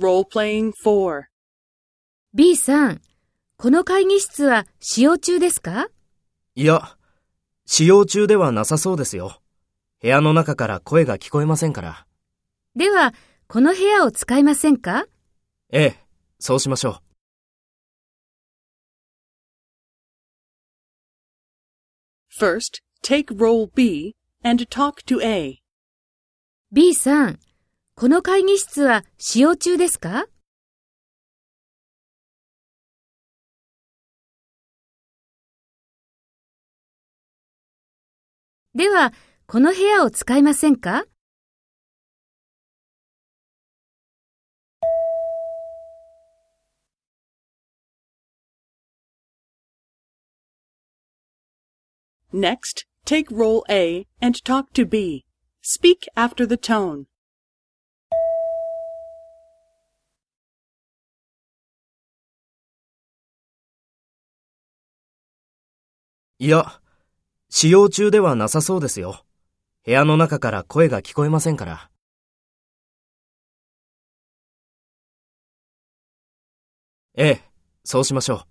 Role-playing 4. B さん、この会議室は使用中ですか？いや、使用中ではなさそうですよ。部屋の中から声が聞こえませんから。では、この部屋を使いませんか？ええ、そうしましょう。First, take role B and talk to A. ?B さん、この会議室は使用中ですかでは、この部屋を使いませんか Next, take role A and talk to B. Speak after the tone. いや、使用中ではなさそうですよ。部屋の中から声が聞こえませんから。ええ、そうしましょう。